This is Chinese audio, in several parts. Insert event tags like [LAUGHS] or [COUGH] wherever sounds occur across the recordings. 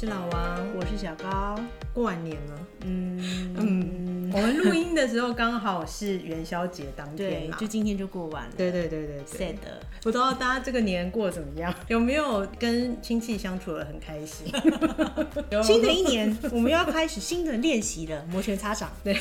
是老王，我是小高。过完年了，嗯嗯，我们录音的时候刚好是元宵节当天嘛，就今天就过完了。对对对对对。Sad。不知道大家这个年过得怎么样？[LAUGHS] 有没有跟亲戚相处的很开心？[LAUGHS] 新的一年，我们又要开始新的练习了，摩拳擦掌。对，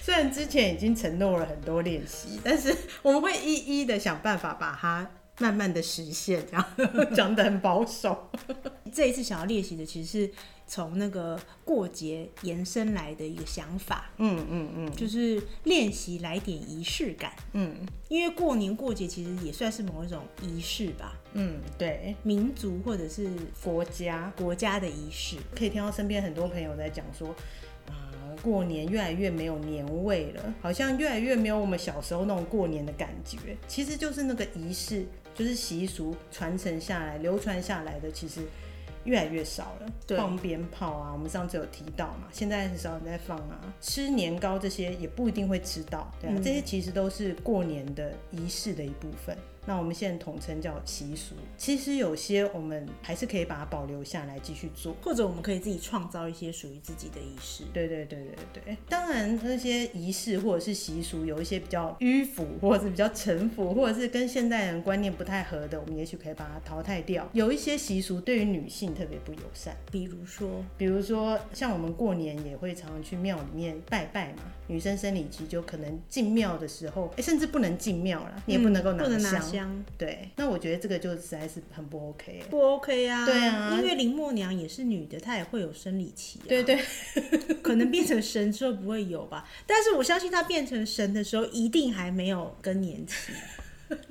虽然之前已经承诺了很多练习，但是我们会一一的想办法把它。慢慢的实现，这样 [LAUGHS] 讲的很保守。[LAUGHS] 这一次想要练习的，其实是从那个过节延伸来的一个想法。嗯嗯嗯，就是练习来点仪式感。嗯，因为过年过节其实也算是某一种仪式吧。嗯，对，民族或者是国家国家的仪式，可以听到身边很多朋友在讲说。过年越来越没有年味了，好像越来越没有我们小时候那种过年的感觉。其实就是那个仪式，就是习俗传承下来、流传下来的，其实越来越少了。放鞭炮啊，我们上次有提到嘛，现在很少人在放啊。吃年糕这些也不一定会吃到，对啊，嗯，这些其实都是过年的仪式的一部分。那我们现在统称叫习俗，其实有些我们还是可以把它保留下来继续做，或者我们可以自己创造一些属于自己的仪式。对对对对对，当然那些仪式或者是习俗有一些比较迂腐，或者是比较陈腐，或者是跟现代人观念不太合的，我们也许可以把它淘汰掉。有一些习俗对于女性特别不友善，比如说，比如说像我们过年也会常常去庙里面拜拜嘛，女生生理期就可能进庙的时候，哎，甚至不能进庙了，你也不能够拿香。香对，那我觉得这个就实在是很不 OK，不 OK 啊？对啊，因为林默娘也是女的，她也会有生理期啊。对对，[LAUGHS] 可能变成神之后不会有吧？但是我相信她变成神的时候，一定还没有更年期，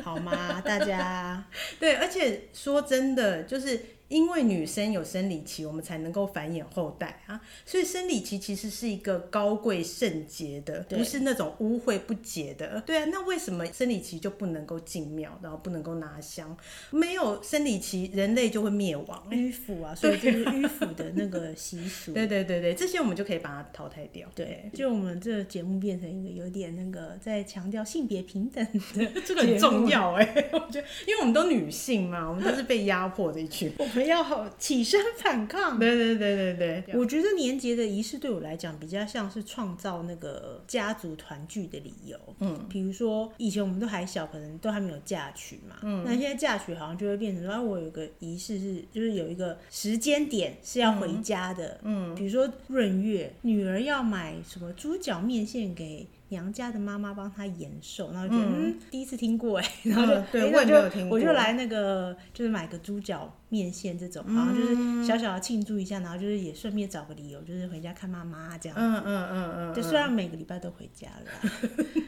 好吗？大家 [LAUGHS] 对，而且说真的，就是。因为女生有生理期，我们才能够繁衍后代啊，所以生理期其实是一个高贵圣洁的，不是那种污秽不洁的。对啊，那为什么生理期就不能够进庙，然后不能够拿香？没有生理期，人类就会灭亡，迂腐啊！所以这是迂腐的那个习俗。[LAUGHS] 对对对对，这些我们就可以把它淘汰掉。对，就我们这个节目变成一个有点那个在强调性别平等的，[LAUGHS] 这个很重要哎，我觉得，因为我们都女性嘛，我们都是被压迫的一群。[LAUGHS] 我们要起身反抗。对对对对对，我觉得年节的仪式对我来讲比较像是创造那个家族团聚的理由。嗯，比如说以前我们都还小，可能都还没有嫁娶嘛。嗯，那现在嫁娶好像就会变成说，啊，我有个仪式是，就是有一个时间点是要回家的。嗯，比如说闰月，女儿要买什么猪脚面线给。娘家的妈妈帮她延寿，然后就嗯，嗯，第一次听过哎，然后就、嗯、对、欸、我也没有听过，我就来那个就是买个猪脚面线这种，然后就是小小的庆祝一下，然后就是也顺便找个理由，就是回家看妈妈这样。嗯嗯嗯嗯，就虽然每个礼拜都回家了，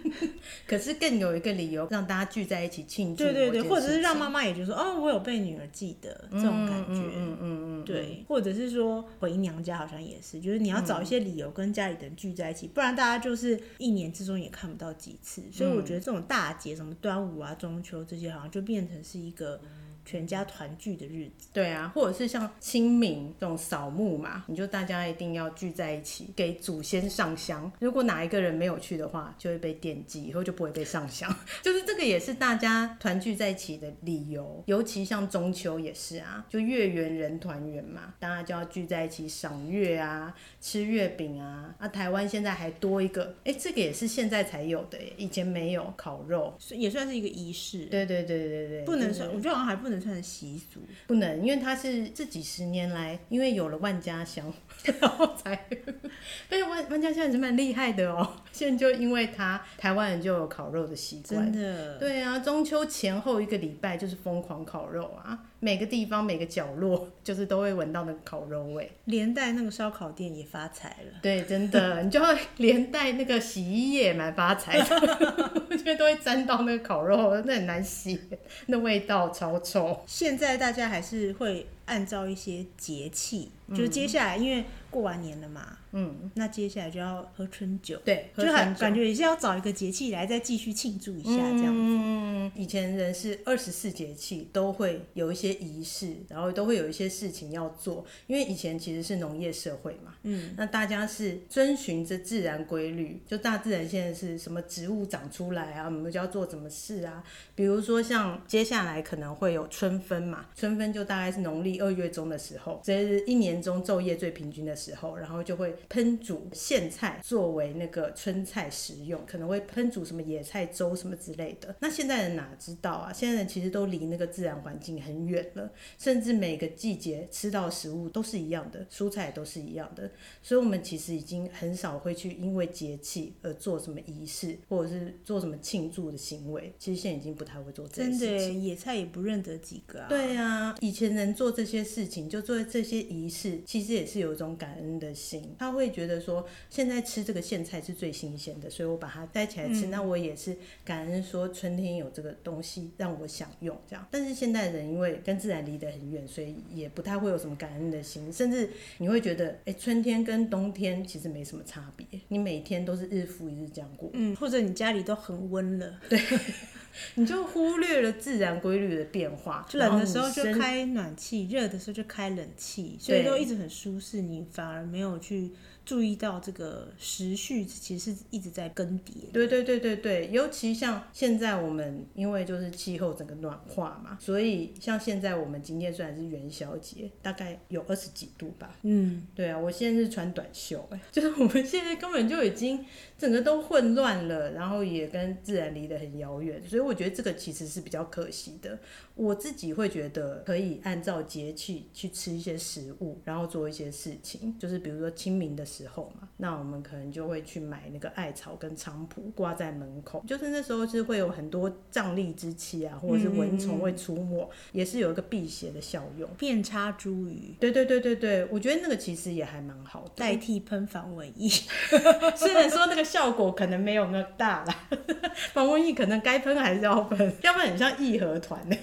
[LAUGHS] 可是更有一个理由让大家聚在一起庆祝。对对对，或者是让妈妈也觉得说哦，我有被女儿记得这种感觉。嗯嗯嗯，对，或者是说回娘家好像也是，就是你要找一些理由跟家里的人聚在一起，不然大家就是一年之中也看不到几次，所以我觉得这种大节，什么端午啊、中秋这些，好像就变成是一个。全家团聚的日子，对啊，或者是像清明这种扫墓嘛，你就大家一定要聚在一起给祖先上香。如果哪一个人没有去的话，就会被惦记，以后就不会被上香。[LAUGHS] 就是这个也是大家团聚在一起的理由。尤其像中秋也是啊，就月圆人团圆嘛，大家就要聚在一起赏月啊，吃月饼啊。啊，台湾现在还多一个，哎、欸，这个也是现在才有的，以前没有烤肉，也算是一个仪式。对对对对对，不能算，我觉得好像还不能。算习俗不能，因为它是这几十年来，因为有了万家香，[LAUGHS] 然后才。但是万万家香也是蛮厉害的哦。现在就因为它，台湾人就有烤肉的习惯。真的。对啊，中秋前后一个礼拜就是疯狂烤肉啊，每个地方每个角落 [LAUGHS] 就是都会闻到那个烤肉味，连带那个烧烤店也发财了。对，真的，[LAUGHS] 你就会连带那个洗衣液蛮发财的，[LAUGHS] 因为都会沾到那个烤肉，那很难洗，那味道超臭。现在大家还是会按照一些节气，嗯、就是接下来因为过完年了嘛。嗯，那接下来就要喝春酒，对，就很感觉也是要找一个节气来再继续庆祝一下这样子。嗯，以前人是二十四节气都会有一些仪式，然后都会有一些事情要做，因为以前其实是农业社会嘛。嗯，那大家是遵循着自然规律，就大自然现在是什么植物长出来啊，我们就要做什么事啊。比如说像接下来可能会有春分嘛，春分就大概是农历历二月中的时候，这是一年中昼夜最平均的时候，然后就会烹煮苋菜作为那个春菜食用，可能会烹煮什么野菜粥什么之类的。那现在人哪知道啊？现在人其实都离那个自然环境很远了，甚至每个季节吃到食物都是一样的，蔬菜也都是一样的，所以我们其实已经很少会去因为节气而做什么仪式，或者是做什么庆祝的行为。其实现在已经不太会做这些事情。真的，野菜也不认得几个啊。对啊，以前人做这些事情，就做这些仪式，其实也是有一种感恩的心。他会觉得说，现在吃这个苋菜是最新鲜的，所以我把它带起来吃，嗯、那我也是感恩说春天有这个东西让我享用这样。但是现代人因为跟自然离得很远，所以也不太会有什么感恩的心，甚至你会觉得，哎、欸，春天跟冬天其实没什么差别，你每天都是日复一日这样过，嗯，或者你家里都很温了，[LAUGHS] 对。你就忽略了自然规律的变化，就冷的时候就开暖气，热的时候就开冷气，所以都一直很舒适。你反而没有去。注意到这个时序其实是一直在更迭。对对对对对，尤其像现在我们因为就是气候整个暖化嘛，所以像现在我们今天虽然是元宵节，大概有二十几度吧。嗯，对啊，[LAUGHS] 我现在是穿短袖，哎，就是我们现在根本就已经整个都混乱了，然后也跟自然离得很遥远，所以我觉得这个其实是比较可惜的。我自己会觉得可以按照节气去吃一些食物，然后做一些事情，就是比如说清明的时候嘛，那我们可能就会去买那个艾草跟菖蒲挂在门口，就是那时候是会有很多瘴疠之气啊，或者是蚊虫会出没，也是有一个辟邪的效用。遍插茱萸，对对对对对，我觉得那个其实也还蛮好的，代替喷防蚊液。[LAUGHS] 虽然说那个效果可能没有那么大啦，防蚊液可能该喷还是要喷，要不然很像义和团呢。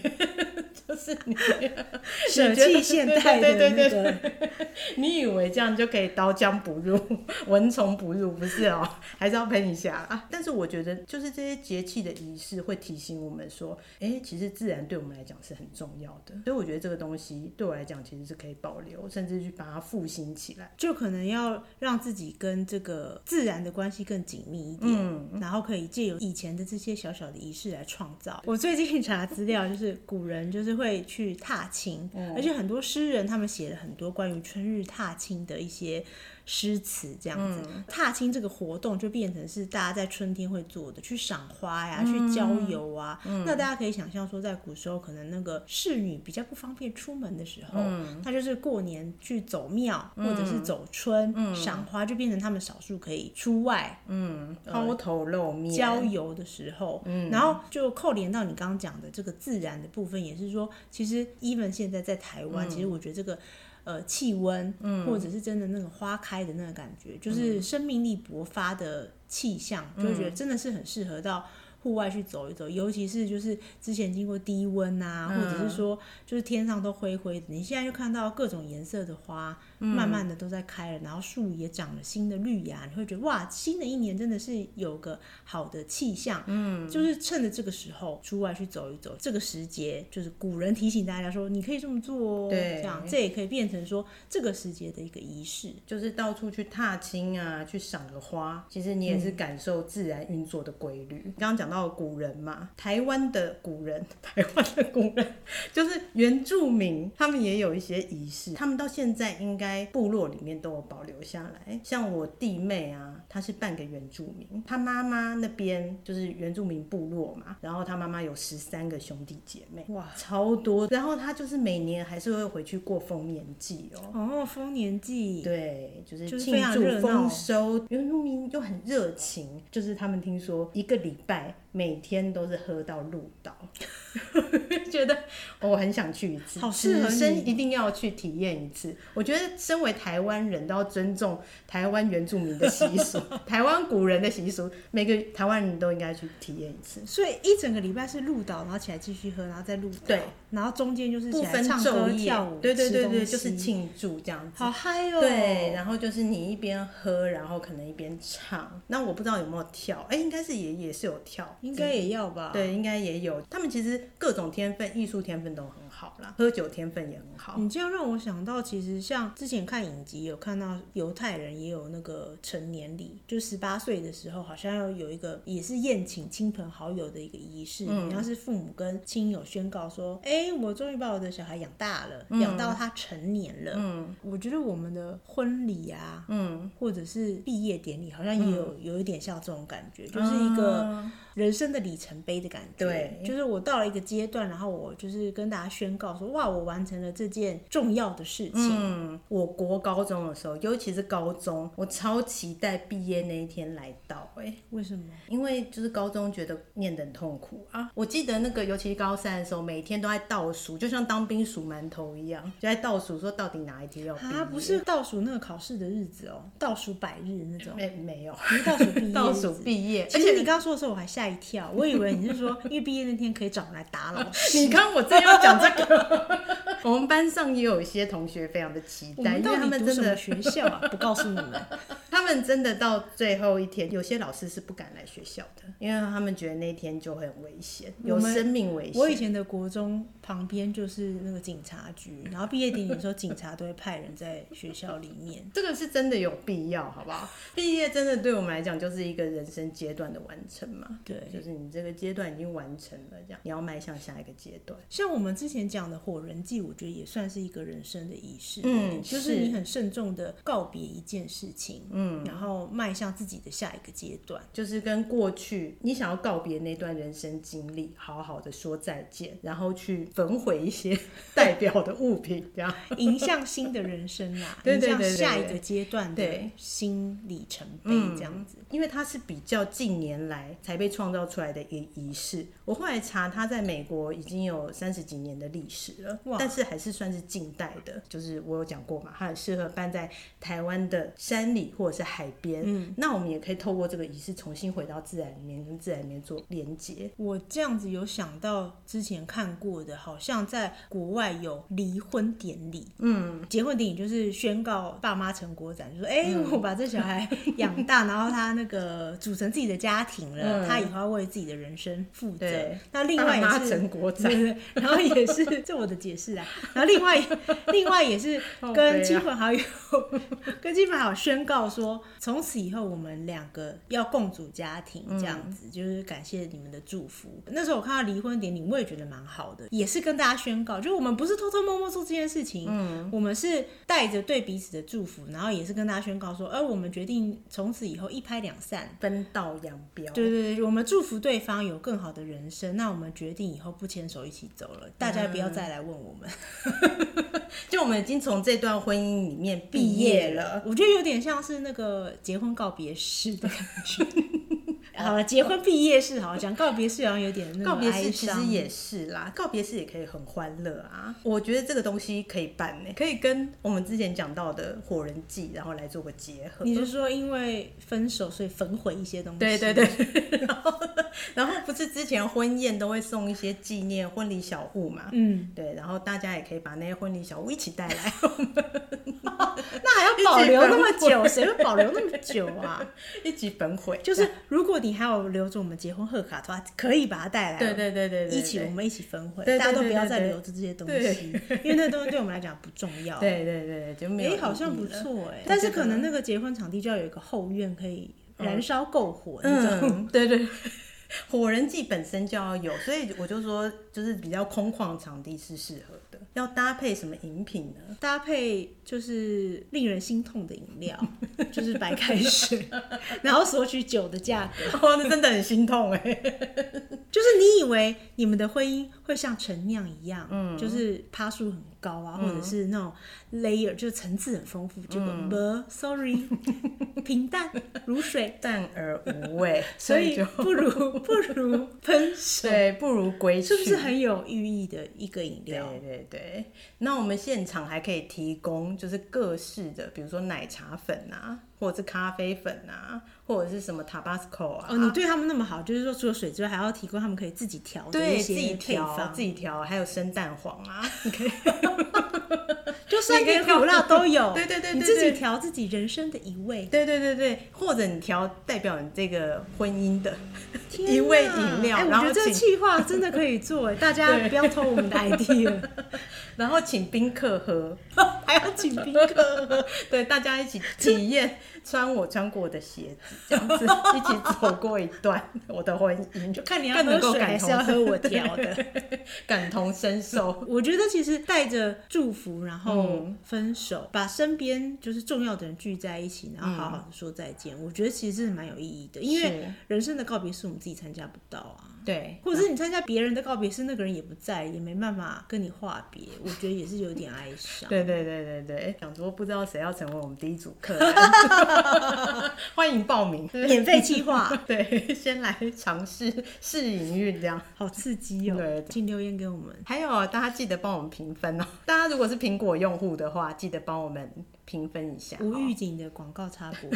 就是你 [LAUGHS] 舍弃现代的那个，[LAUGHS] 你以为这样就可以刀枪不入，蚊虫不入？不是哦，还是要喷一下啊。但是我觉得，就是这些节气的仪式会提醒我们说，哎、欸，其实自然对我们来讲是很重要的。所以我觉得这个东西对我来讲其实是可以保留，甚至去把它复兴起来。就可能要让自己跟这个自然的关系更紧密一点，嗯，然后可以借由以前的这些小小的仪式来创造。我最近查资料，就是古人就是会。会去踏青，而且很多诗人他们写了很多关于春日踏青的一些。诗词这样子，嗯、踏青这个活动就变成是大家在春天会做的，去赏花呀，嗯、去郊游啊。嗯、那大家可以想象说，在古时候可能那个侍女比较不方便出门的时候，嗯、那就是过年去走庙、嗯、或者是走春、嗯、赏花，就变成他们少数可以出外，嗯，抛头露面郊游的时候。嗯、然后就扣连到你刚刚讲的这个自然的部分，也是说，其实 even 现在在台湾，嗯、其实我觉得这个。呃，气温，嗯，或者是真的那个花开的那个感觉，嗯、就是生命力勃发的气象，嗯、就会觉得真的是很适合到。户外去走一走，尤其是就是之前经过低温啊，嗯、或者是说就是天上都灰灰的，你现在就看到各种颜色的花，嗯、慢慢的都在开了，然后树也长了新的绿芽，你会觉得哇，新的一年真的是有个好的气象。嗯，就是趁着这个时候出外去走一走，这个时节就是古人提醒大家说，你可以这么做哦。对，这样这也可以变成说这个时节的一个仪式，就是到处去踏青啊，去赏个花，其实你也是感受自然运作的规律。刚刚讲到。到古人嘛，台湾的古人，[LAUGHS] 台湾的古人就是原住民，他们也有一些仪式，他们到现在应该部落里面都有保留下来。像我弟妹啊，她是半个原住民，她妈妈那边就是原住民部落嘛，然后她妈妈有十三个兄弟姐妹，哇，超多。然后她就是每年还是会回去过丰年祭哦。哦，丰年祭，对，就是庆祝丰收。原住民又很热情，就是他们听说一个礼拜。每天都是喝到鹿岛，[LAUGHS] 觉得我很想去一次，好适合，此生一定要去体验一次。我觉得身为台湾人都要尊重台湾原住民的习俗，[LAUGHS] 台湾古人的习俗，每个台湾人都应该去体验一次。所以一整个礼拜是鹿岛，然后起来继续喝，然后再鹿岛，对，然后中间就是不分昼夜跳舞，对对对对，就是庆祝这样子，好嗨哦。对，然后就是你一边喝，然后可能一边唱。那我不知道有没有跳，哎，应该是也也是有跳。应该也要吧？对，应该也有。他们其实各种天分，艺术天分都很好。好啦，喝酒天分也很好。你这样让我想到，其实像之前看影集有看到犹太人也有那个成年礼，就十八岁的时候好像要有一个也是宴请亲朋好友的一个仪式，嗯、你要是父母跟亲友宣告说，哎、欸，我终于把我的小孩养大了，养、嗯、到他成年了。嗯，我觉得我们的婚礼啊，嗯，或者是毕业典礼，好像也有、嗯、有一点像这种感觉，就是一个人生的里程碑的感觉。对，就是我到了一个阶段，然后我就是跟大家宣告说，哇，我完成了这件重要的事情。嗯，我国高中的时候，尤其是高中，我超期待毕业那一天来到。哎，为什么？因为就是高中觉得念得很痛苦啊。我记得那个，尤其是高三的时候，每天都在倒数，就像当兵数馒头一样，就在倒数说到底哪一天要。啊，不是倒数那个考试的日子哦，倒数百日那种。没没有，你是倒数毕业。[LAUGHS] 倒数毕业。而且你刚刚说的时候，我还吓一跳，我以为你是说，[LAUGHS] 因为毕业那天可以找人来打老师。[LAUGHS] 你刚刚我正要讲这个。[LAUGHS] 我们班上也有一些同学非常的期待，因为他们真的学校啊，不告诉你们。他们真的到最后一天，有些老师是不敢来学校的，因为他们觉得那天就会很危险，有生命危险。我以前的国中旁边就是那个警察局，然后毕业典礼的时候，警察都会派人在学校里面。[LAUGHS] 这个是真的有必要，好不好？[LAUGHS] 毕业真的对我们来讲就是一个人生阶段的完成嘛？对，就是你这个阶段已经完成了，这样你要迈向下一个阶段。像我们之前讲的火人祭，我觉得也算是一个人生的仪式，嗯，就是你很慎重的告别一件事情，嗯，然后迈向自己的下一个阶段，就是跟过去你想要告别那段人生经历，好好的说再见，然后去焚毁一些 [LAUGHS] 代表的物品，这样迎向新的人生啊，[LAUGHS] 迎向下一个阶段的新里程碑，这样子。因为它是比较近年来才被创造出来的一个仪式，我后来查，它在美国已经有三十几年的历史了，哇但是还是算是近代的。就是我有讲过嘛，它很适合办在台湾的山里或者是海边。嗯，那我们也可以透过这个仪式重新回到自然里面，跟自然里面做连接。我这样子有想到之前看过的，好像在国外有离婚典礼。嗯，结婚典礼就是宣告爸妈成果展，就说：“哎、我把这小孩养大，然后他那个组成自己的家庭了，[LAUGHS] 嗯、他以后要为自己的人生负责。对”那另外也是成果展，[LAUGHS] 然后也是这我的解释啊。[LAUGHS] 然后另外另外也是跟亲朋好友、跟亲朋好友宣告说，从此以后我们两个要共组家庭，这样子、嗯、就是感谢你们的祝福。那时候我看到离婚典礼，我也觉得蛮好的，也是跟大家宣告，就是我们不是偷偷摸摸做这件事情，嗯，我们是带着对彼此的祝福，然后也是跟大家宣告说，而我们决定从此以后一拍两散，分道扬镳。对对对，我们祝福对方有更好的人生，那我们决定以后不牵手一起走了，大家不要再来问我们。嗯、[LAUGHS] 就我们已经从这段婚姻里面毕业了，我觉得有点像是那个结婚告别式的感觉。[LAUGHS] 好了，结婚毕业式好讲，告别式好像有点那告别式其实也是啦，告别式也可以很欢乐啊。我觉得这个东西可以办呢，可以跟我们之前讲到的火人祭，然后来做个结合。你是说因为分手所以焚毁一些东西？对对对。然后，[LAUGHS] 然后不是之前婚宴都会送一些纪念婚礼小物嘛？嗯，对。然后大家也可以把那些婚礼小物一起带来。[LAUGHS] 那还要保留那么久？谁会保留那么久啊？[LAUGHS] 一起焚毁。就是如果你还有留着我们结婚贺卡的话，可以把它带来。对对对对，一起我们一起焚毁，大家都不要再留着这些东西，因为那东西对我们来讲不重要。对对对，就没有。哎，好像不错哎，但是可能那个结婚场地就要有一个后院，可以燃烧篝火那种。[LAUGHS] 对对。[LAUGHS] 火人祭本身就要有，所以我就说，就是比较空旷场地是适合的。要搭配什么饮品呢？搭配就是令人心痛的饮料，[LAUGHS] 就是白开水，[LAUGHS] 然后索取酒的价格。[LAUGHS] 哦，那真的很心痛哎！就是你以为你们的婚姻会像陈酿一样，嗯，就是趴数很高啊，或者是那种 layer，就层次很丰富。结果不，sorry，[LAUGHS] 平淡如水，淡而无味，[LAUGHS] 所以不如不如 [LAUGHS] 喷水，不如归去，是不是很有寓意的一个饮料？对对对。那我们现场还可以提供，就是各式的，比如说奶茶粉啊，或者是咖啡粉啊，或者是什么 Tabasco 啊。哦，你对他们那么好，就是说除了水之外，还要提供他们可以自己调的一些配方，自己调，还有生蛋黄啊，[LAUGHS] [LAUGHS] 你可以。就酸甜苦辣都有，[LAUGHS] 对对对，你自己调自己人生的一味，对对对对，或者你调代表你这个婚姻的一味饮料。哎，我觉得这个计划真的可以做，哎，[LAUGHS] 大家不要偷我们的 idea，[LAUGHS] 然后请宾客喝，[LAUGHS] 还要请宾客喝，对，大家一起体验穿我穿过的鞋子，这样子一起走过一段我的婚姻，就看你要喝水还是要喝我调的，感同身受。我觉得其实带着祝福，然后分手，嗯、把身边就是重要的人聚在一起，然后好好的说再见。嗯、我觉得其实是蛮有意义的，因为人生的告别是我们自己参加不到啊。对，或者是你参加别人的告别式，那个人也不在，也没办法跟你话别，我觉得也是有点哀伤。对对对对对，想说不知道谁要成为我们第一组客人，[LAUGHS] 欢迎报名，免费计划。[LAUGHS] 对，先来尝试试营运，这样好刺激哦。对，请留言给我们。还有，大家记得帮我们评分哦。大家如果是苹果用户的话，记得帮我们。评分一下，无预警的广告插播，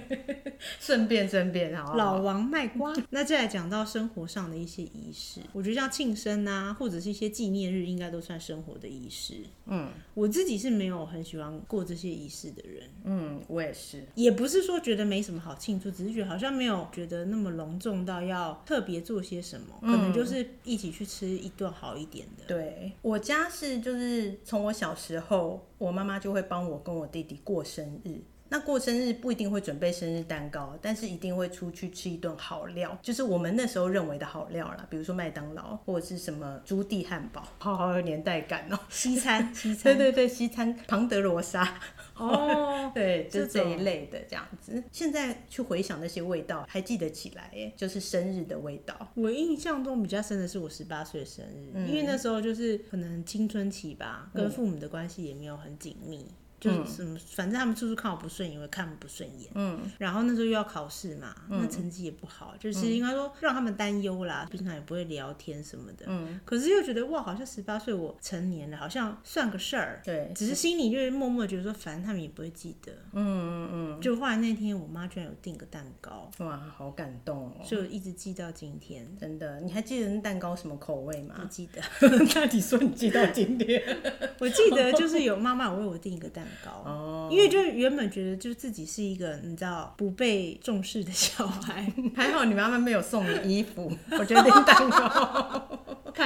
[LAUGHS] 顺便顺便好，老王卖瓜。[LAUGHS] 那再来讲到生活上的一些仪式，我觉得像庆生啊，或者是一些纪念日，应该都算生活的仪式。嗯，我自己是没有很喜欢过这些仪式的人。嗯，我也是，也不是说觉得没什么好庆祝，只是觉得好像没有觉得那么隆重到要特别做些什么，嗯、可能就是一起去吃一顿好一点的。对，我家是就是从我小时候，我妈妈就会帮我跟我弟弟过生日。那过生日不一定会准备生日蛋糕，但是一定会出去吃一顿好料，就是我们那时候认为的好料啦，比如说麦当劳或者是什么朱棣汉堡，好好有年代感哦、喔。西餐，[LAUGHS] 西餐，对对对，西餐，庞德罗莎。哦，[LAUGHS] 对，就这一类的这样子。现在去回想那些味道，还记得起来耶，就是生日的味道。我印象中比较深的是我十八岁生日，嗯、因为那时候就是可能青春期吧，跟父母的关系也没有很紧密。就是什么，反正他们处处看我不顺眼，我也看不顺眼。嗯，然后那时候又要考试嘛，那成绩也不好，就是应该说让他们担忧啦，平常也不会聊天什么的。嗯，可是又觉得哇，好像十八岁我成年了，好像算个事儿。对，只是心里就是默默觉得说，反正他们也不会记得。嗯嗯嗯。就后来那天，我妈居然有订个蛋糕，哇，好感动哦，就一直记到今天。真的，你还记得那蛋糕什么口味吗？不记得。[LAUGHS] 那你说你记到今天？[LAUGHS] 我记得就是有妈妈为我订一个蛋糕。哦，因为就原本觉得就自己是一个你知道不被重视的小孩，[LAUGHS] 还好你妈妈没有送你衣服，[LAUGHS] 我觉得订蛋糕，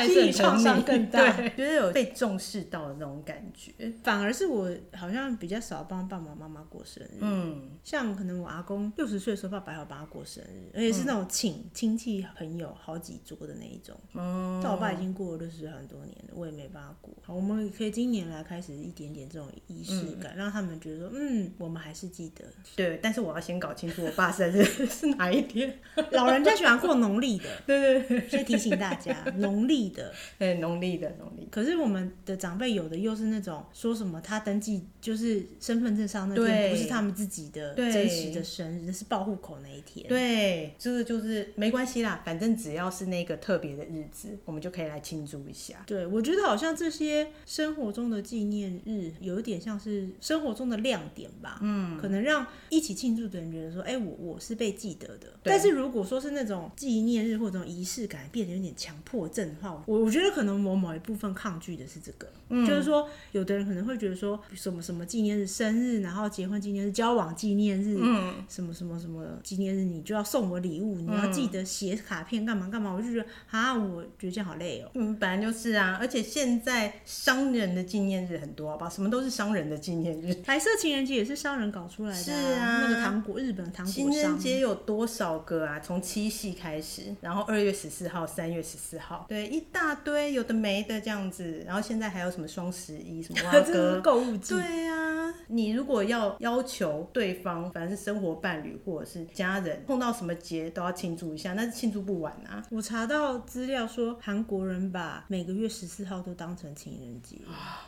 心理创伤更大，对，觉得有被重视到的那种感觉。反而是我好像比较少帮爸爸妈妈过生日，嗯，像可能我阿公六十岁的时候，爸爸还要帮他过生日，而且是那种请亲戚朋友好几桌的那一种。嗯，但我爸已经过了六十岁很多年了，我也没帮他过。好，我们可以今年来开始一点点这种仪式让他们觉得说，嗯，我们还是记得。对，但是我要先搞清楚我爸生日 [LAUGHS] 是哪一天。老人家喜欢过农历的，[LAUGHS] 对对对，先提醒大家，[LAUGHS] 农历的，对，农历的，农历。可是我们的长辈有的又是那种说什么他登记就是身份证上那天不是他们自己的真实的生日，那是报户口那一天。对，这个就是没关系啦，反正只要是那个特别的日子，我们就可以来庆祝一下。对，我觉得好像这些生活中的纪念日有一点像是生活中的亮点吧，嗯，可能让一起庆祝的人觉得说，哎、欸，我我是被记得的。对但是如果说是那种纪念日或者这种仪式感变得有点强迫症的话，我我觉得可能我某一部分抗拒的是这个，嗯，就是说有的人可能会觉得说什么什么纪念日、生日，然后结婚纪念日、交往纪念日，嗯，什么什么什么纪念日，你就要送我礼物，你要记得写卡片干嘛干嘛，我就觉得啊，我觉得这样好累哦。嗯，本来就是啊，而且现在商人的纪念日很多，好？什么都是商人的纪念日，[LAUGHS] 白色情人节也是商人搞出来的，是啊，那个糖果，日本糖果情人节有多少个啊？从七夕开始，然后二月十四号、三月十四号，对，一大堆有的没的这样子，然后现在还有什么双十一什么 [LAUGHS] 哇哥。购物季，对啊，你如果要要求对方，反正是生活伴侣或者是家人，碰到什么节都要庆祝一下，那是庆祝不完啊。我查到资料说，韩国人把每个月十四号都当成情人节，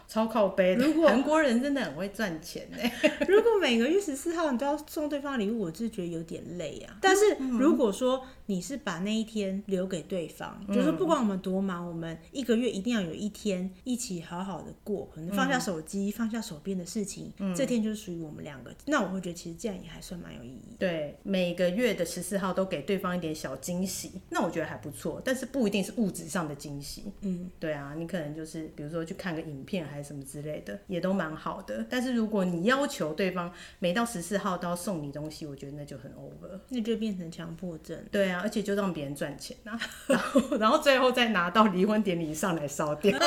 超靠北。如果韩国人真的很会赚钱呢，[LAUGHS] 如果每个月十四号你都要送对方礼物，我是觉得有点累啊。但是如果说你是把那一天留给对方，嗯、就是不管我们多忙，我们一个月一定要有一天一起好好的过，可能放下手机，嗯、放下手边的事情，嗯、这天就是属于我们两个。那我会觉得其实这样也还算蛮有意义。对，每个月的十四号都给对方一点小惊喜，那我觉得还不错。但是不一定是物质上的惊喜。嗯，对啊，你可能就是比如说去看个影片还是什么之类的，也都蛮好的。但是如果你要求对方每到十四号都要送你东西，我觉得那就很 over，那就变成强迫症。对啊，而且就让别人赚钱啊，[LAUGHS] 然后然后最后再拿到离婚典礼上来烧掉，[LAUGHS]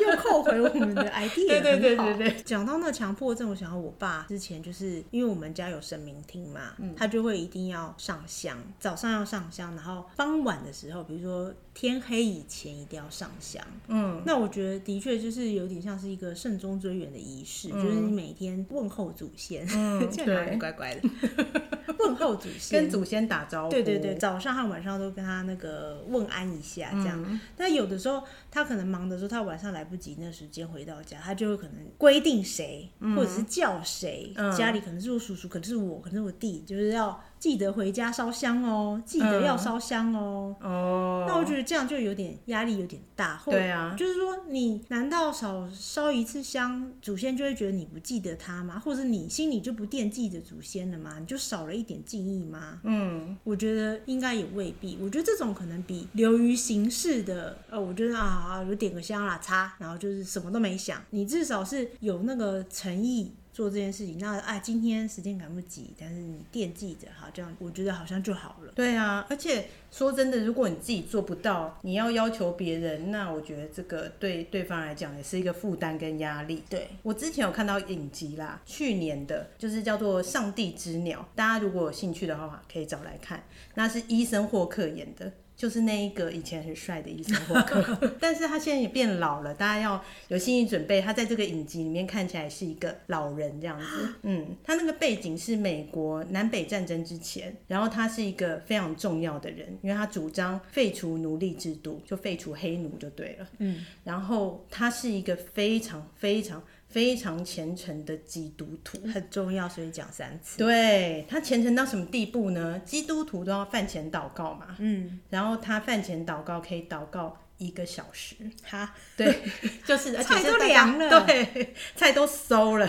又扣回我们的 idea。[LAUGHS] 对对对对对。讲到那强迫症，我想到我爸之前就是因为我们家有神明厅嘛，嗯，他就会一定要上香，早上要上香，然后傍晚的时候，比如说天黑以前一定要上香。嗯，那我觉得的确就是有点像是一个慎终追远的仪式，嗯、就是你每天问候祖先，嗯，[LAUGHS] 这样对，乖乖的。[LAUGHS] 问候祖先，跟祖先打招呼。对对对，早上和晚上都跟他那个问安一下，这样。嗯、但有的时候他可能忙的时候，他晚上来不及那时间回到家，他就会可能规定谁，嗯、或者是叫谁，嗯、家里可能是我叔叔，可能是我，可能是我弟，就是要。记得回家烧香哦，记得要烧香哦。嗯、哦，那我觉得这样就有点压力，有点大。对啊，就是说，你难道少烧一次香，祖先就会觉得你不记得他吗？或者你心里就不惦记着祖先了吗？你就少了一点敬意吗？嗯，我觉得应该也未必。我觉得这种可能比流于形式的，呃，我觉得啊，有点个香啦，擦，然后就是什么都没想。你至少是有那个诚意。做这件事情，那啊，今天时间赶不及，但是你惦记着，好，这样我觉得好像就好了。对啊，而且说真的，如果你自己做不到，你要要求别人，那我觉得这个对对方来讲也是一个负担跟压力。对，我之前有看到影集啦，去年的，就是叫做《上帝之鸟》，大家如果有兴趣的话，可以找来看，那是医生霍克演的。就是那一个以前很帅的医生霍克，[LAUGHS] 但是他现在也变老了，大家要有心理准备。他在这个影集里面看起来是一个老人这样子，嗯，他那个背景是美国南北战争之前，然后他是一个非常重要的人，因为他主张废除奴隶制度，就废除黑奴就对了，嗯，然后他是一个非常非常。非常虔诚的基督徒，很重要，所以讲三次。对，他虔诚到什么地步呢？基督徒都要饭前祷告嘛，嗯，然后他饭前祷告可以祷告。一个小时，哈，对，[LAUGHS] 就是菜都凉了，对，[LAUGHS] 菜都馊了，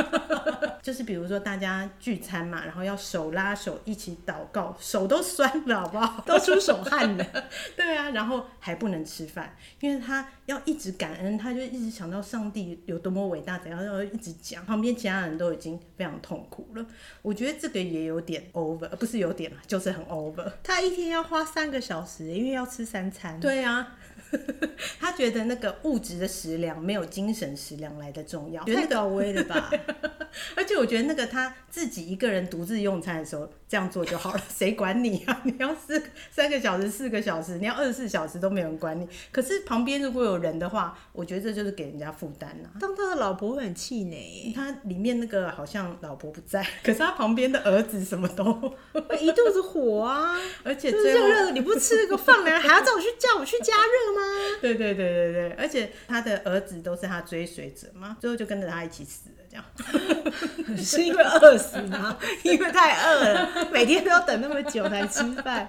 [LAUGHS] 就是比如说大家聚餐嘛，然后要手拉手一起祷告，手都酸了，好不好？都出手汗了，对啊，然后还不能吃饭，因为他要一直感恩，他就一直想到上帝有多么伟大，怎样要一直讲，旁边其他人都已经非常痛苦了。我觉得这个也有点 over，不是有点，就是很 over。他一天要花三个小时，因为要吃三餐。对啊。他觉得那个物质的食粮没有精神食粮来的重要，太高危了吧？[LAUGHS] 而且我觉得那个他自己一个人独自用餐的时候这样做就好了，[LAUGHS] 谁管你啊？[LAUGHS] 你要四三个小时、四个小时，你要二十四小时都没有人管你。可是旁边如果有人的话，我觉得这就是给人家负担啊。当他的老婆会很气馁，他里面那个好像老婆不在，[LAUGHS] 可是他旁边的儿子什么都一肚子火啊！而且最后热热的，你不吃那个饭呢，还要叫我去叫我去加热吗？对对对对对，而且他的儿子都是他追随者嘛，最后就跟着他一起死了，这样 [LAUGHS] 是因为饿死吗？[LAUGHS] 因为太饿了，每天都要等那么久才吃饭。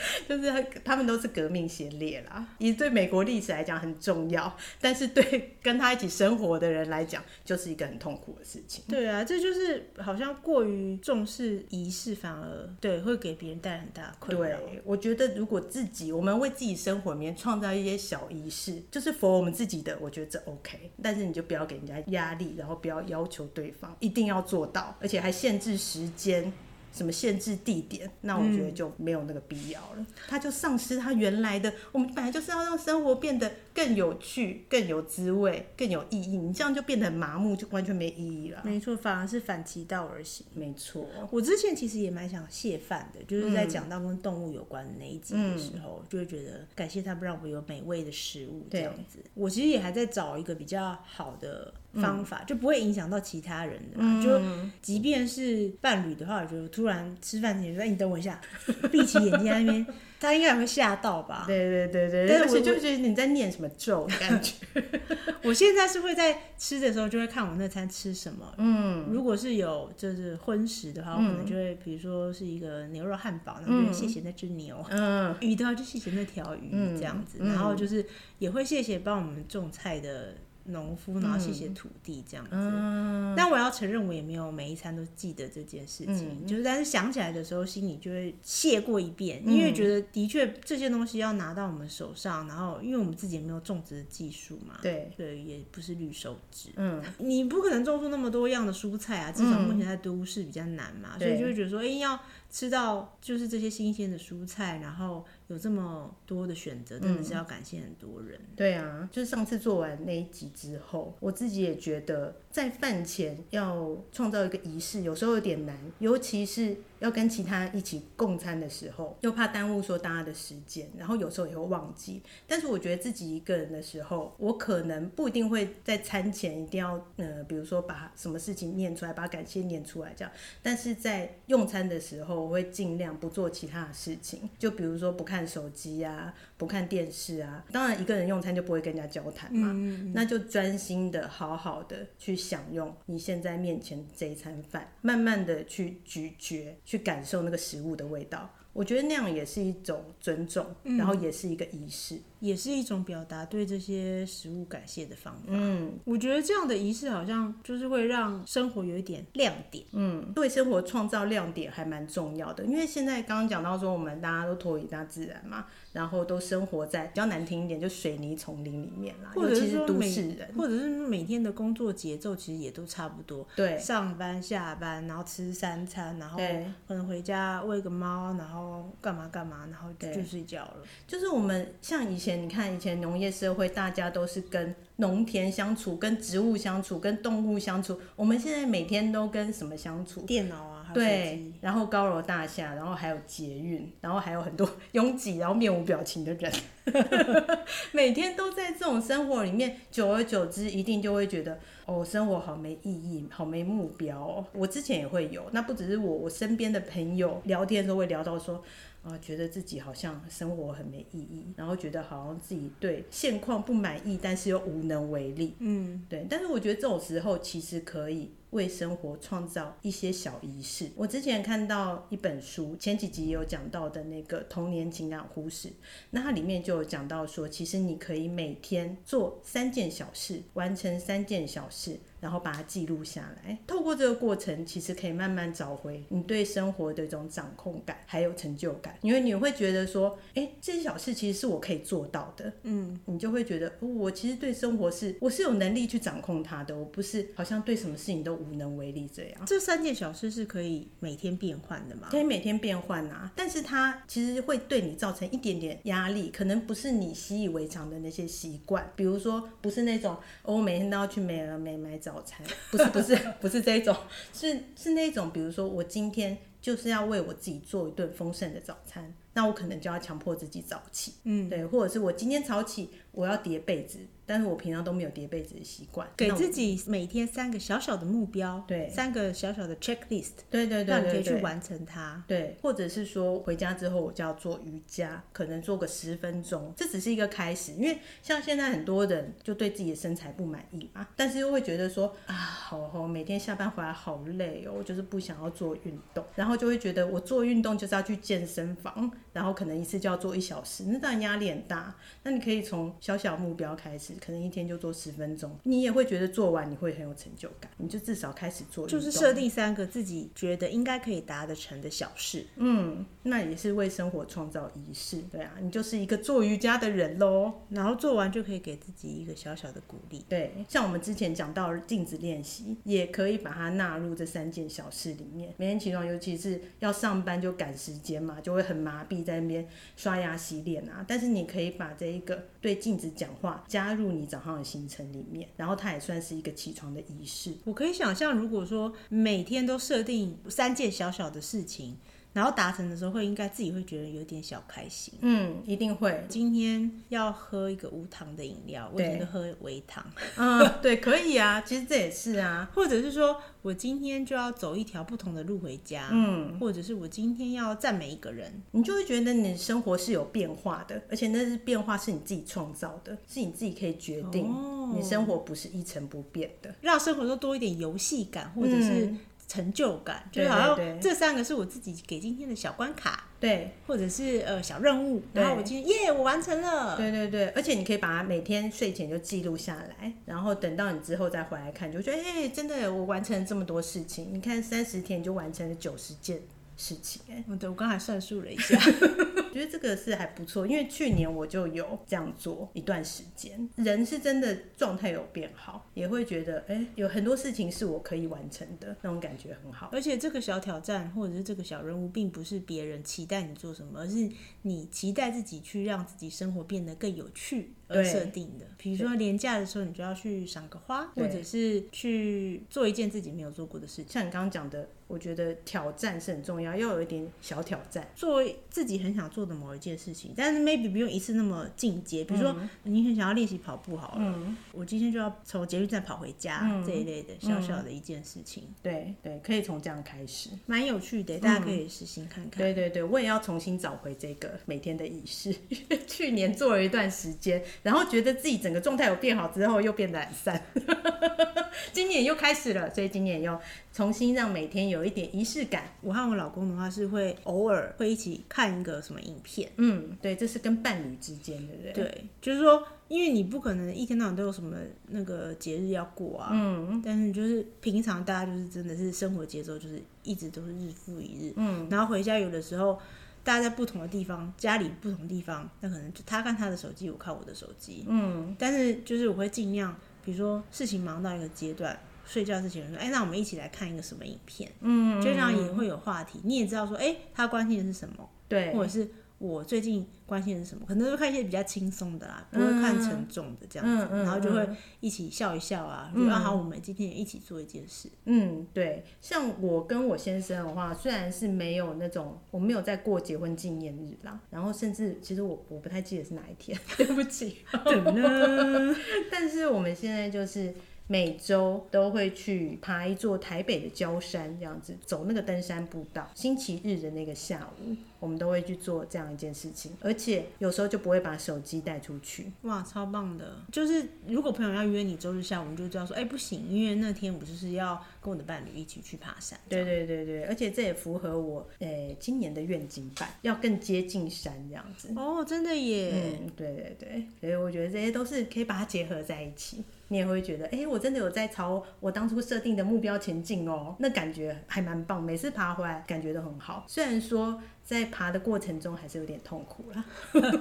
[LAUGHS] 就是他们都是革命先烈啦，也对美国历史来讲很重要，但是对跟他一起生活的人来讲，就是一个很痛苦的事情。对啊，这就是好像过于重视仪式，反而对会给别人带来很大的困扰。对，我觉得如果自己我们为自己生活里面创造一些小仪式，就是符合我们自己的，我觉得这 OK。但是你就不要给人家压力，然后不要要求对方一定要做到，而且还限制时间。什么限制地点？那我觉得就没有那个必要了。嗯、他就丧失他原来的，我们本来就是要让生活变得更有趣、更有滋味、更有意义。你这样就变得很麻木，就完全没意义了。没错，反而是反其道而行。没错，我之前其实也蛮想泄饭的，就是在讲到跟动物有关的那一集的时候，嗯、就会觉得感谢他不让我有美味的食物这样子。我其实也还在找一个比较好的。方法就不会影响到其他人的，嗯、就即便是伴侣的话，就突然吃饭前说：“哎，你等我一下。[LAUGHS] ”闭起眼睛在那边，他应该也会吓到吧？对对对对，但是我就觉得你在念什么咒的感觉。[LAUGHS] 我现在是会在吃的时候就会看我那餐吃什么。嗯，如果是有就是荤食的话，我可能就会比如说是一个牛肉汉堡，然后就谢谢那只牛。嗯，[LAUGHS] 鱼的话就谢谢那条鱼这样子，然后就是也会谢谢帮我们种菜的。农夫，然后谢谢土地这样子。嗯，但我要承认，我也没有每一餐都记得这件事情，嗯、就是但是想起来的时候，心里就会谢过一遍，因为觉得的确这些东西要拿到我们手上，然后因为我们自己也没有种植的技术嘛，对，对，也不是绿手指，嗯，你不可能种出那么多样的蔬菜啊，至少目前在都市比较难嘛，嗯、所以就会觉得说，哎、欸，要吃到就是这些新鲜的蔬菜，然后。有这么多的选择，真的是要感谢很多人。嗯。对啊，就是上次做完那一集之后，我自己也觉得，在饭前要创造一个仪式，有时候有点难，尤其是要跟其他人一起共餐的时候，又怕耽误说大家的时间，然后有时候也会忘记。但是我觉得自己一个人的时候，我可能不一定会在餐前一定要，呃，比如说把什么事情念出来，把感谢念出来这样。但是在用餐的时候，我会尽量不做其他的事情，就比如说不看。看手机啊，不看电视啊，当然一个人用餐就不会跟人家交谈嘛，嗯嗯嗯，那就专心的、好好的去享用你现在面前这一餐饭，慢慢的去咀嚼，去感受那个食物的味道。我觉得那样也是一种尊重，嗯、然后也是一个仪式，也是一种表达对这些食物感谢的方法。嗯，我觉得这样的仪式好像就是会让生活有一点亮点。嗯，对生活创造亮点还蛮重要的，因为现在刚刚讲到说我们大家都脱离大自然嘛，然后都生活在比较难听一点就水泥丛林里面啦，或者是都市人，或者是每天的工作节奏其实也都差不多。对，上班下班，然后吃三餐，然后可能回家喂个猫，然后。干嘛干嘛，然后就睡觉了。就是我们像以前，你看以前农业社会，大家都是跟农田相处，跟植物相处，跟动物相处。我们现在每天都跟什么相处？电脑啊，对，然后高楼大厦，然后还有捷运，然后还有很多拥挤，然后面无表情的人，[LAUGHS] 每天都在这种生活里面，久而久之，一定就会觉得。哦，生活好没意义，好没目标哦。我之前也会有，那不只是我，我身边的朋友聊天的时候会聊到说，啊，觉得自己好像生活很没意义，然后觉得好像自己对现况不满意，但是又无能为力。嗯，对。但是我觉得这种时候其实可以。为生活创造一些小仪式。我之前看到一本书，前几集有讲到的那个童年情感忽视，那它里面就有讲到说，其实你可以每天做三件小事，完成三件小事。然后把它记录下来，透过这个过程，其实可以慢慢找回你对生活的一种掌控感，还有成就感。因为你会觉得说，哎，这些小事其实是我可以做到的，嗯，你就会觉得，哦，我其实对生活是我是有能力去掌控它的，我不是好像对什么事情都无能为力这样。这三件小事是可以每天变换的吗？可以每天变换啊，但是它其实会对你造成一点点压力，可能不是你习以为常的那些习惯，比如说不是那种，哦，我每天都要去美而美买早。餐不是不是 [LAUGHS] 不是这种，是是那种，比如说我今天就是要为我自己做一顿丰盛的早餐，那我可能就要强迫自己早起，嗯，对，或者是我今天早起，我要叠被子。但是我平常都没有叠被子的习惯，给自己每天三个小小的目标，对，三个小小的 checklist，对对对，让你可以去完成它，对，或者是说回家之后我就要做瑜伽，可能做个十分钟，这只是一个开始，因为像现在很多人就对自己的身材不满意嘛，但是又会觉得说啊，好好，每天下班回来好累哦，我就是不想要做运动，然后就会觉得我做运动就是要去健身房，然后可能一次就要做一小时，那当然压力很大，那你可以从小小目标开始。可能一天就做十分钟，你也会觉得做完你会很有成就感，你就至少开始做。就是设定三个自己觉得应该可以达得成的小事，嗯，那也是为生活创造仪式。对啊，你就是一个做瑜伽的人喽，然后做完就可以给自己一个小小的鼓励。对，像我们之前讲到镜子练习，也可以把它纳入这三件小事里面。每天起床，尤其是要上班就赶时间嘛，就会很麻痹在那边刷牙洗脸啊。但是你可以把这一个对镜子讲话加入。你早上的行程里面，然后它也算是一个起床的仪式。我可以想象，如果说每天都设定三件小小的事情。然后达成的时候，会应该自己会觉得有点小开心。嗯，一定会。今天要喝一个无糖的饮料，我今天喝微糖。嗯，对，可以啊。[LAUGHS] 其实这也是啊。或者是说我今天就要走一条不同的路回家。嗯。或者是我今天要赞美一个人，你就会觉得你的生活是有变化的，而且那是变化是你自己创造的，是你自己可以决定。哦。你生活不是一成不变的，让生活中多一点游戏感，或者是。成就感，就是好像这三个是我自己给今天的小关卡，对，或者是呃小任务，然后我今天耶，我完成了，对对对，而且你可以把它每天睡前就记录下来，然后等到你之后再回来看，就觉得哎，真的我完成了这么多事情，你看三十天就完成了九十件。事情哎，对，我刚才算数了一下，[LAUGHS] 觉得这个是还不错，因为去年我就有这样做一段时间，人是真的状态有变好，也会觉得哎，有很多事情是我可以完成的，那种感觉很好。而且这个小挑战或者是这个小任务，并不是别人期待你做什么，而是你期待自己去让自己生活变得更有趣而设定的。比如说连假的时候，你就要去赏个花，或者是去做一件自己没有做过的事情，像你刚刚讲的。我觉得挑战是很重要，要有一点小挑战，做自己很想做的某一件事情，但是 maybe 不用一次那么进阶。比如说，你很想要练习跑步好了，嗯，我今天就要从捷运站跑回家，嗯，这一类的小小的一件事情。对对，可以从这样开始，蛮有趣的，大家可以实行看看。对对对，我也要重新找回这个每天的仪式。[LAUGHS] 去年做了一段时间，然后觉得自己整个状态有变好之后，又变得懒散。[LAUGHS] 今年又开始了，所以今年又重新让每天有一点仪式感。我和我老公的话是会偶尔会一起看一个什么影片。嗯，对，这是跟伴侣之间，对不对？对，就是说，因为你不可能一天到晚都有什么那个节日要过啊。嗯。但是就是平常大家就是真的是生活节奏就是一直都是日复一日。嗯。然后回家有的时候大家在不同的地方，家里不同地方，那可能就他看他的手机，我看我的手机。嗯。但是就是我会尽量。比如说事情忙到一个阶段，睡觉之前说，哎、欸，那我们一起来看一个什么影片，嗯，就这样也会有话题。你也知道说，哎、欸，他关心的是什么，对，或者是。我最近关心的是什么？可能会看一些比较轻松的啦，不会看沉重的这样子，然后就会一起笑一笑啊。嗯、就刚好我们今天也一起做一件事。嗯，对。像我跟我先生的话，虽然是没有那种，我没有在过结婚纪念日啦，然后甚至其实我我不太记得是哪一天，[LAUGHS] 对不起。[LAUGHS] 但是我们现在就是。每周都会去爬一座台北的郊山，这样子走那个登山步道。星期日的那个下午，我们都会去做这样一件事情，而且有时候就不会把手机带出去。哇，超棒的！就是如果朋友要约你周日下午，你就知道说，哎、欸，不行，因为那天我就是要跟我的伴侣一起去爬山。对对对对，而且这也符合我诶、欸、今年的愿景版，要更接近山这样子。哦，真的耶！嗯，对对对，所以我觉得这些都是可以把它结合在一起。你也会觉得，哎、欸，我真的有在朝我当初设定的目标前进哦，那感觉还蛮棒。每次爬回来，感觉都很好。虽然说在爬的过程中还是有点痛苦啦，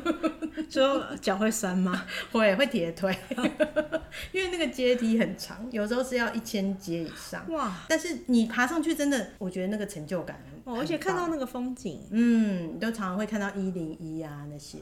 [LAUGHS] 说脚会酸吗？[LAUGHS] 会，会铁腿，[LAUGHS] 因为那个阶梯很长，有时候是要一千阶以上。哇！但是你爬上去，真的，我觉得那个成就感很。哦，而且看到那个风景，嗯，你都常常会看到一零一啊那些。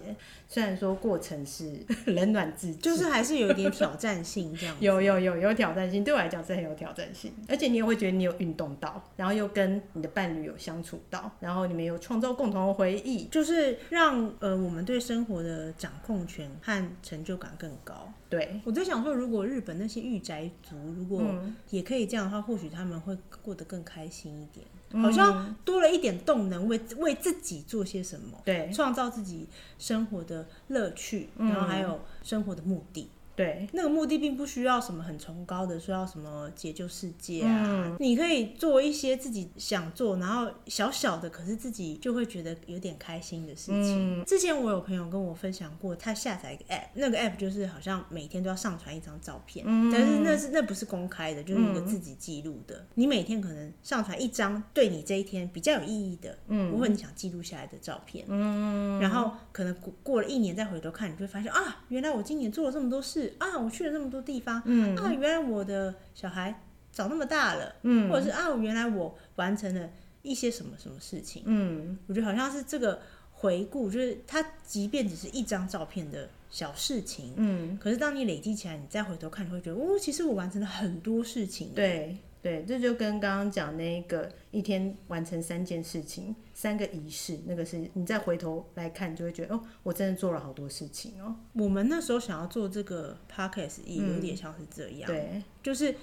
虽然说过程是 [LAUGHS] 冷暖自知，就是还是有一点挑战性这样。[LAUGHS] 有有有有挑战性，对我来讲是很有挑战性。而且你也会觉得你有运动到，然后又跟你的伴侣有相处到，然后你们有创造共同的回忆，就是让呃我们对生活的掌控权和成就感更高。对，我在想说，如果日本那些御宅族如果也可以这样的话，或许他们会过得更开心一点。好像多了一点动能为，为为自己做些什么，对，创造自己生活的乐趣，然后还有生活的目的。对，那个目的并不需要什么很崇高的，说要什么解救世界啊。嗯、你可以做一些自己想做，然后小小的，可是自己就会觉得有点开心的事情。嗯、之前我有朋友跟我分享过，他下载一个 app，那个 app 就是好像每天都要上传一张照片，嗯、但是那是那不是公开的，就是一个自己记录的。嗯、你每天可能上传一张对你这一天比较有意义的，嗯，或者你想记录下来的照片，嗯，然后可能过过了一年再回头看，你就会发现啊，原来我今年做了这么多事。啊，我去了那么多地方，嗯，啊，原来我的小孩长那么大了，嗯，或者是啊，原来我完成了一些什么什么事情，嗯，我觉得好像是这个回顾，就是它即便只是一张照片的小事情，嗯，可是当你累积起来，你再回头看，你会觉得哦，其实我完成了很多事情，对。对，这就跟刚刚讲那个一天完成三件事情、三个仪式，那个是你再回头来看，就会觉得哦，我真的做了好多事情哦。我们那时候想要做这个 podcast 也有点像是这样，嗯、对，就是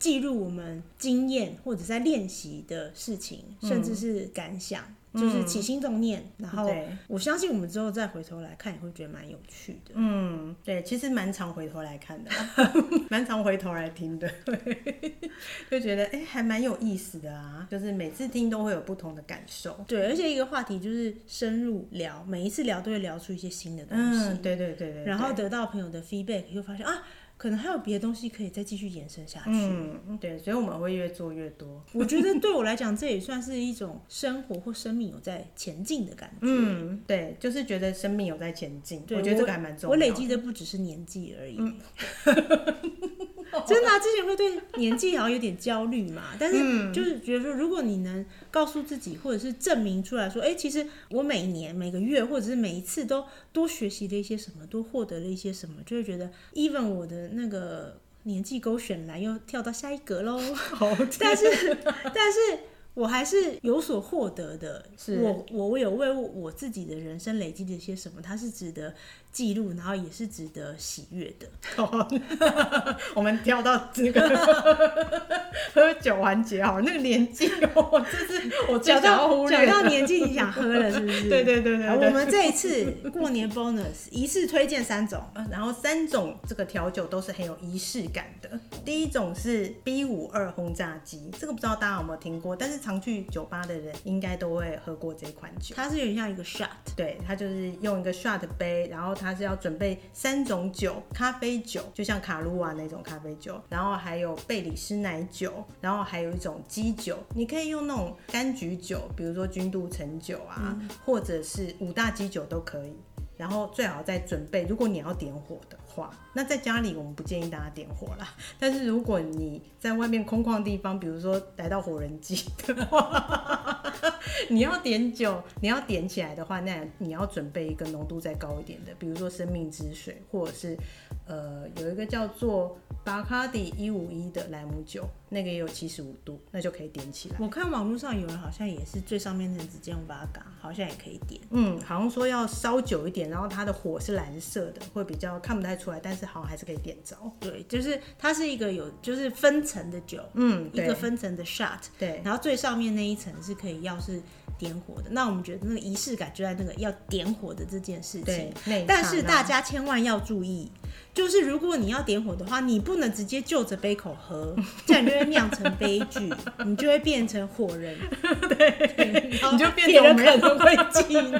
记录我们经验或者在练习的事情，甚至是感想。就是起心动念，嗯、然后我相信我们之后再回头来看，也会觉得蛮有趣的。嗯，对，其实蛮常回头来看的，[LAUGHS] 蛮常回头来听的，[LAUGHS] 就觉得哎、欸，还蛮有意思的啊，就是每次听都会有不同的感受。对，而且一个话题就是深入聊，每一次聊都会聊出一些新的东西。嗯，对对对对，对。然后得到朋友的 feedback，又发现啊。可能还有别的东西可以再继续延伸下去。嗯，对，所以我们会越做越多。[LAUGHS] 我觉得对我来讲，这也算是一种生活或生命有在前进的感觉。嗯，对，就是觉得生命有在前进。我觉得这个还蛮重要的。我累积的不只是年纪而已。嗯 [LAUGHS] [LAUGHS] 真的啊，之前会对年纪好像有点焦虑嘛，但是就是觉得说，如果你能告诉自己，或者是证明出来说，哎、欸，其实我每年、每个月，或者是每一次都多学习了一些什么，多获得了一些什么，就会觉得，even 我的那个年纪勾选栏又跳到下一格喽。但是，但是。我还是有所获得的，是我我有为我自己的人生累积了些什么，它是值得记录，然后也是值得喜悦的。[LAUGHS] 我们跳到这个 [LAUGHS] 喝酒环节，好，那个年纪哦，这是我讲到讲到年纪，你想喝了是不是？对对对对，对，我们这一次过年 bonus 一次推荐三种，然后三种这个调酒都是很有仪式感的。第一种是 B 五二轰炸机，这个不知道大家有没有听过，但是。常去酒吧的人应该都会喝过这款酒，它是有点像一个 shot，对，它就是用一个 shot 杯，然后它是要准备三种酒，咖啡酒，就像卡鲁瓦那种咖啡酒，然后还有贝里斯奶酒，然后还有一种基酒，你可以用那种柑橘酒，比如说君度橙酒啊，嗯、或者是五大基酒都可以。然后最好再准备，如果你要点火的话，那在家里我们不建议大家点火啦。但是如果你在外面空旷地方，比如说来到火人祭的话，[LAUGHS] 你要点酒，你要点起来的话，那你要准备一个浓度再高一点的，比如说生命之水，或者是呃有一个叫做巴卡迪一五一的莱姆酒，那个也有七十五度，那就可以点起来。我看网络上有人好像也是最上面那接用巴嘎，好像也可以点。嗯，好像说要烧久一点。然后它的火是蓝色的，会比较看不太出来，但是好像还是可以点着。对，就是它是一个有就是分层的酒，嗯，一个分层的 shot，对。然后最上面那一层是可以要是点火的。那我们觉得那个仪式感就在那个要点火的这件事情。对。但是大家千万要注意，就是如果你要点火的话，你不能直接就着杯口喝，[LAUGHS] 这样你就会酿成悲剧，[LAUGHS] 你就会变成火人。对。[LAUGHS] 你就变成别人可能会记你。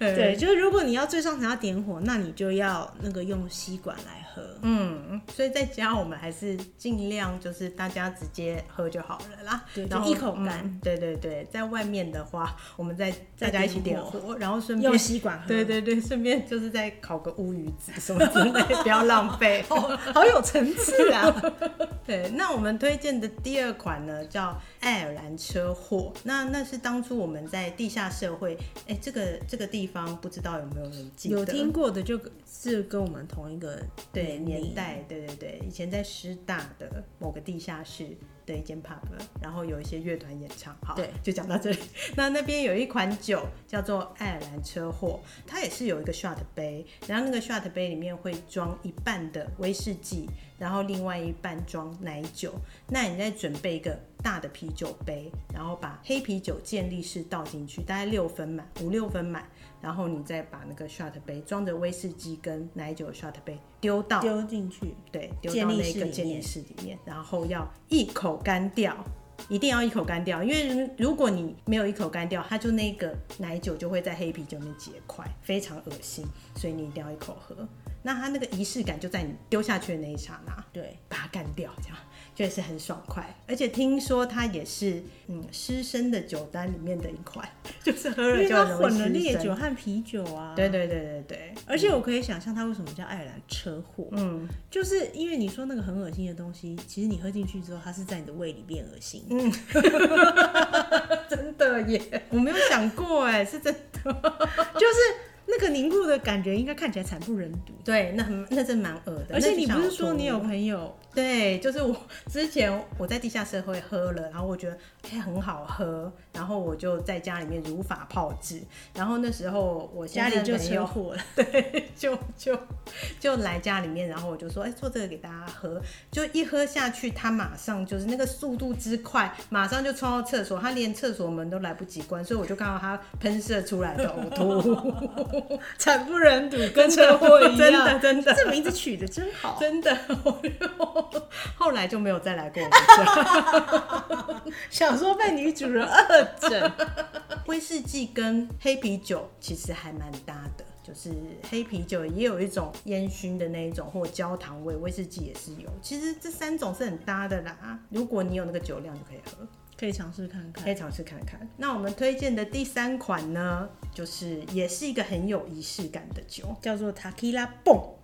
对，就是如果你要最上层要点火，那你就要那个用吸管来喝。嗯，所以在家我们还是尽量就是大家直接喝就好了啦。对，然后一口干、嗯。对对对，在外面的话，我们再大家一起点火，然后顺便用吸管喝。对对对，顺便就是再烤个乌鱼子什么之类，不要浪费。[LAUGHS] 哦，好有层次啊！[LAUGHS] 对，那我们推荐的第二款呢，叫爱尔兰车祸。那那是当初我们在地下社会，哎，这个这个地方不知道有没有人记得？有听过的，就是跟我们同一个对年代，对对对，以前在师大的某个地下室的一间 pub，然后有一些乐团演唱，好，对，就讲到这里。[LAUGHS] 那那边有一款酒叫做爱尔兰车祸，它也是有一个 shot 杯，然后那个 shot 杯里面会装一半的威士忌，然后另外一半装奶酒。那你再准备一个大的啤酒杯，然后把黑啤酒健力式倒进去，大概六分满，五六分满。然后你再把那个 shot 杯装着威士忌跟奶酒的 shot 杯丢到丢进去，对，丢到那个健力室里面，然后要一口干掉，一定要一口干掉，因为如果你没有一口干掉，它就那个奶酒就会在黑啤酒里面结块，非常恶心，所以你一定要一口喝。那它那个仪式感就在你丢下去的那一刹那，对，把它干掉，这样。确实很爽快，而且听说它也是嗯湿身的酒单里面的一款，[LAUGHS] 就是喝了就容易湿身。因为它混了烈酒和啤酒啊。对对对对对。而且我可以想象它为什么叫爱尔兰车祸，嗯，就是因为你说那个很恶心的东西，其实你喝进去之后，它是在你的胃里变恶心。嗯，[LAUGHS] 真的耶，我没有想过哎，是真的，[LAUGHS] 就是。那个凝固的感觉应该看起来惨不忍睹。对，那很那真蛮恶的。而且你不是说你有朋友？对，就是我之前我在地下社会喝了，然后我觉得哎、欸、很好喝，然后我就在家里面如法炮制。然后那时候我家里就车祸了，[LAUGHS] 对，就就就来家里面，然后我就说哎、欸、做这个给大家喝，就一喝下去，他马上就是那个速度之快，马上就冲到厕所，他连厕所门都来不及关，所以我就看到他喷射出来的呕吐，[LAUGHS] 惨不忍睹，跟车祸一样，真的真的，这名字取得真好，真的。[LAUGHS] 后来就没有再来过我们家，想说被女主人恶整。威士忌跟黑啤酒其实还蛮搭的，就是黑啤酒也有一种烟熏的那一种或焦糖味，威士忌也是有。其实这三种是很搭的啦，如果你有那个酒量就可以喝，可以尝试看看，可以尝试看看。那我们推荐的第三款呢，就是也是一个很有仪式感的酒，叫做 Takila。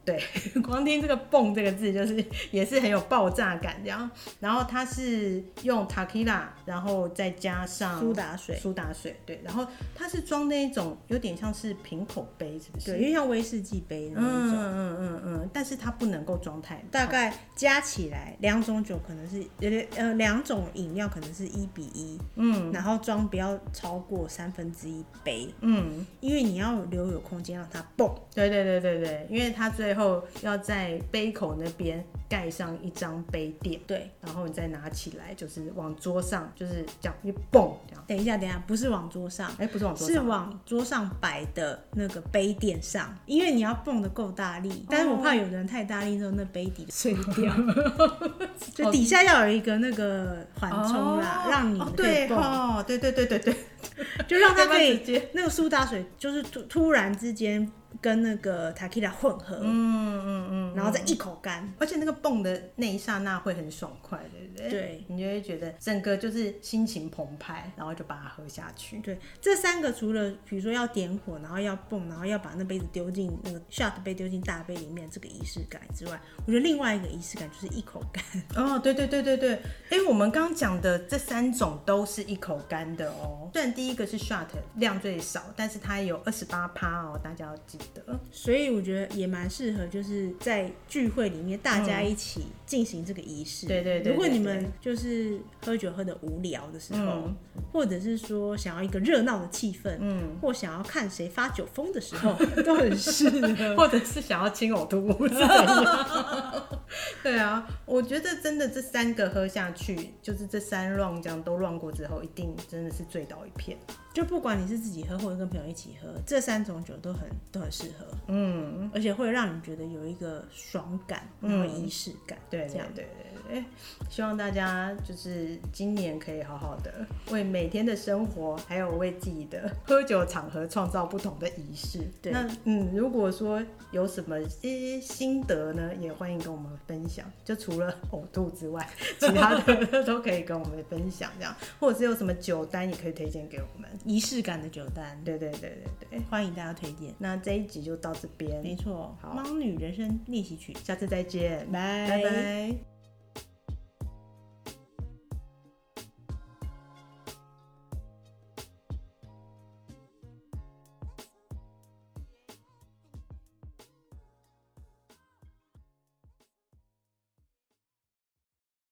对，[LAUGHS] 光听这个“蹦”这个字，就是 [LAUGHS] 也是很有爆炸感。然后，然后它是用 Tequila，然后再加上苏打水，苏打水。对，然后它是装那一种有点像是瓶口杯，是不是？对，因为像威士忌杯那种。嗯嗯嗯嗯，但是它不能够装太。大概加起来两种酒可能是呃两种饮料可能是一比一。嗯。然后装不要超过三分之一杯。嗯。因为你要留有空间让它蹦。对对对对对，因为它最后要在杯口那边盖上一张杯垫，对，然后你再拿起来，就是往桌上，就是这样一蹦这样。等一下，等一下，不是往桌上，哎、欸，不是往桌上，是往桌上摆的那个杯垫上，因为你要蹦的够大力，但是我怕有人太大力之后那杯底碎掉，[LAUGHS] 就底下要有一个那个缓冲啦，哦、让你可以蹦。哦，对对对对对，就让它 [LAUGHS] 可以那个苏打水就是突突然之间。跟那个 Tequila 混合，嗯嗯嗯，嗯，然后再一口干，而且那个蹦的那一刹那会很爽快，对不对？对，你就会觉得整个就是心情澎湃，然后就把它喝下去。对，这三个除了比如说要点火，然后要蹦，然后要把那杯子丢进那个 shot 杯丢进大杯里面，这个仪式感之外，我觉得另外一个仪式感就是一口干。[LAUGHS] 哦，对对对对对，哎，我们刚刚讲的这三种都是一口干的哦。虽然第一个是 shot 量最少，但是它有二十八趴哦，大家要记得。所以我觉得也蛮适合，就是在聚会里面大家一起进行这个仪式。对对对。如果你们就是喝酒喝的无聊的时候，或者是说想要一个热闹的气氛，嗯，或想要看谁发酒疯的时候，[LAUGHS] 都很适合。或者是想要亲呕吐，[LAUGHS] [LAUGHS] 对啊，我觉得真的这三个喝下去，就是这三 round 这样都 round 过之后，一定真的是醉倒一片。就不管你是自己喝或者跟朋友一起喝，这三种酒都很都很适合，嗯，而且会让你觉得有一个爽感，然后仪式感，对，这样。对对对。希望大家就是今年可以好好的为每天的生活，还有为自己的喝酒场合创造不同的仪式。对，那嗯，如果说有什么些心得呢，也欢迎跟我们分享。就除了呕吐之外，其他的都可以跟我们分享，这样，[LAUGHS] 或者是有什么酒单也可以推荐给我们。仪式感的酒单，对对对对对，欢迎大家推荐。那这一集就到这边，没错。好，茫女人生练习曲，下次再见，拜拜拜。